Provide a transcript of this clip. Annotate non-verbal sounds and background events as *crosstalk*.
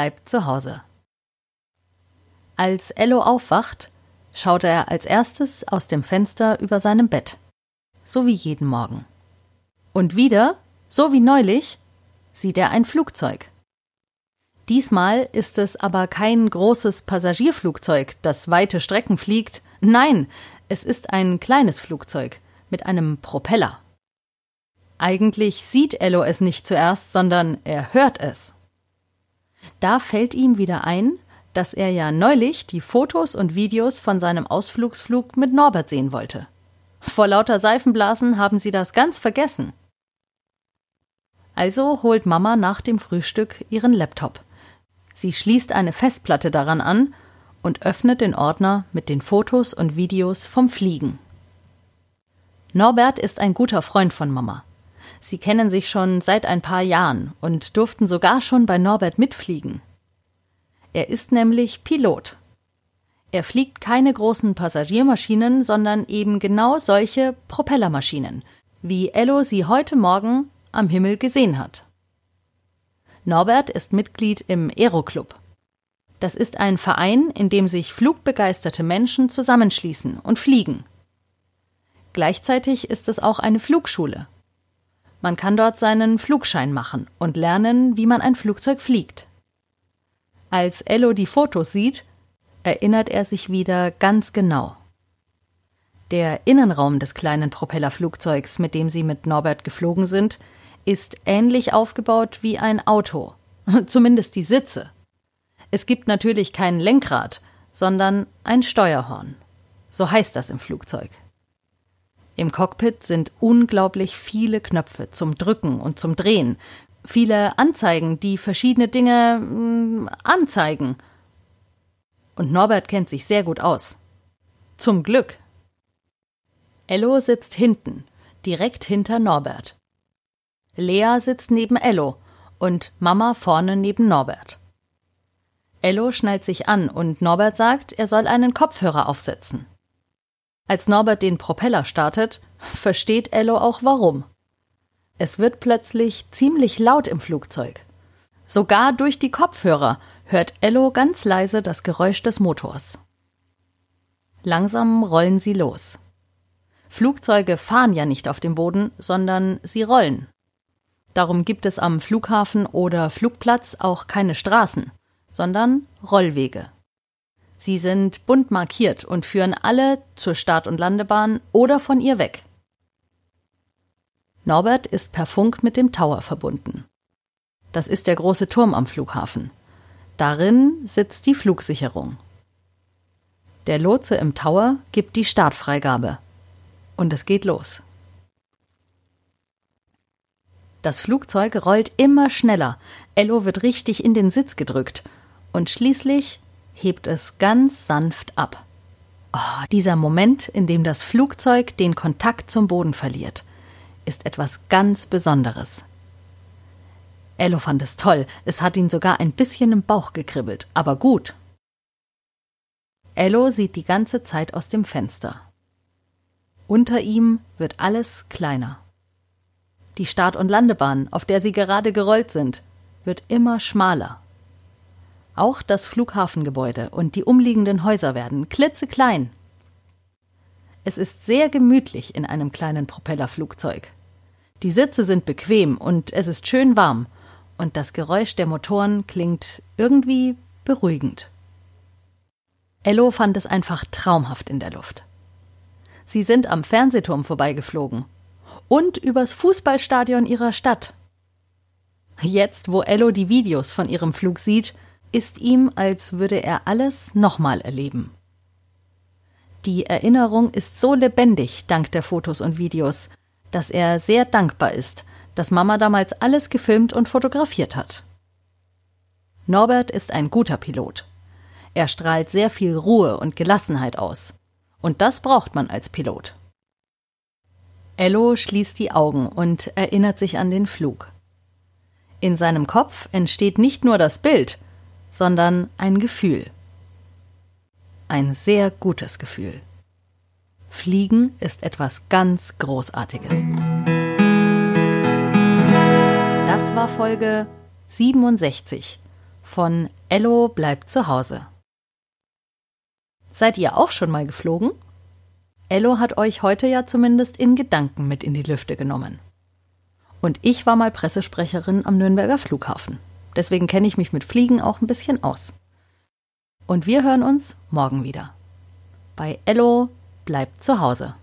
bleibt zu Hause. Als Ello aufwacht, schaut er als erstes aus dem Fenster über seinem Bett. So wie jeden Morgen. Und wieder, so wie neulich, sieht er ein Flugzeug. Diesmal ist es aber kein großes Passagierflugzeug, das weite Strecken fliegt. Nein, es ist ein kleines Flugzeug mit einem Propeller. Eigentlich sieht Ello es nicht zuerst, sondern er hört es. Da fällt ihm wieder ein, dass er ja neulich die Fotos und Videos von seinem Ausflugsflug mit Norbert sehen wollte. Vor lauter Seifenblasen haben sie das ganz vergessen. Also holt Mama nach dem Frühstück ihren Laptop. Sie schließt eine Festplatte daran an und öffnet den Ordner mit den Fotos und Videos vom Fliegen. Norbert ist ein guter Freund von Mama. Sie kennen sich schon seit ein paar Jahren und durften sogar schon bei Norbert mitfliegen. Er ist nämlich Pilot. Er fliegt keine großen Passagiermaschinen, sondern eben genau solche Propellermaschinen, wie Ello sie heute Morgen am Himmel gesehen hat. Norbert ist Mitglied im Aeroclub. Das ist ein Verein, in dem sich flugbegeisterte Menschen zusammenschließen und fliegen. Gleichzeitig ist es auch eine Flugschule. Man kann dort seinen Flugschein machen und lernen, wie man ein Flugzeug fliegt. Als Ello die Fotos sieht, erinnert er sich wieder ganz genau. Der Innenraum des kleinen Propellerflugzeugs, mit dem sie mit Norbert geflogen sind, ist ähnlich aufgebaut wie ein Auto, *laughs* zumindest die Sitze. Es gibt natürlich kein Lenkrad, sondern ein Steuerhorn. So heißt das im Flugzeug. Im Cockpit sind unglaublich viele Knöpfe zum Drücken und zum Drehen, viele Anzeigen, die verschiedene Dinge mh, hm, anzeigen. Und Norbert kennt sich sehr gut aus. Zum Glück. Ello sitzt hinten, direkt hinter Norbert. Lea sitzt neben Ello und Mama vorne neben Norbert. Ello schnallt sich an und Norbert sagt, er soll einen Kopfhörer aufsetzen. Als Norbert den Propeller startet, versteht Ello auch warum. Es wird plötzlich ziemlich laut im Flugzeug. Sogar durch die Kopfhörer hört Ello ganz leise das Geräusch des Motors. Langsam rollen sie los. Flugzeuge fahren ja nicht auf dem Boden, sondern sie rollen. Darum gibt es am Flughafen oder Flugplatz auch keine Straßen, sondern Rollwege. Sie sind bunt markiert und führen alle zur Start- und Landebahn oder von ihr weg. Norbert ist per Funk mit dem Tower verbunden. Das ist der große Turm am Flughafen. Darin sitzt die Flugsicherung. Der Lotse im Tower gibt die Startfreigabe. Und es geht los. Das Flugzeug rollt immer schneller. Ello wird richtig in den Sitz gedrückt. Und schließlich hebt es ganz sanft ab. Oh, dieser Moment, in dem das Flugzeug den Kontakt zum Boden verliert, ist etwas ganz Besonderes. Ello fand es toll, es hat ihn sogar ein bisschen im Bauch gekribbelt, aber gut. Ello sieht die ganze Zeit aus dem Fenster. Unter ihm wird alles kleiner. Die Start- und Landebahn, auf der sie gerade gerollt sind, wird immer schmaler. Auch das Flughafengebäude und die umliegenden Häuser werden klitzeklein. Es ist sehr gemütlich in einem kleinen Propellerflugzeug. Die Sitze sind bequem und es ist schön warm, und das Geräusch der Motoren klingt irgendwie beruhigend. Ello fand es einfach traumhaft in der Luft. Sie sind am Fernsehturm vorbeigeflogen und übers Fußballstadion ihrer Stadt. Jetzt, wo Ello die Videos von ihrem Flug sieht, ist ihm, als würde er alles nochmal erleben. Die Erinnerung ist so lebendig dank der Fotos und Videos, dass er sehr dankbar ist, dass Mama damals alles gefilmt und fotografiert hat. Norbert ist ein guter Pilot. Er strahlt sehr viel Ruhe und Gelassenheit aus. Und das braucht man als Pilot. Ello schließt die Augen und erinnert sich an den Flug. In seinem Kopf entsteht nicht nur das Bild, sondern ein Gefühl. Ein sehr gutes Gefühl. Fliegen ist etwas ganz Großartiges. Das war Folge 67 von Ello bleibt zu Hause. Seid ihr auch schon mal geflogen? Ello hat euch heute ja zumindest in Gedanken mit in die Lüfte genommen. Und ich war mal Pressesprecherin am Nürnberger Flughafen. Deswegen kenne ich mich mit Fliegen auch ein bisschen aus. Und wir hören uns morgen wieder. Bei Ello bleibt zu Hause.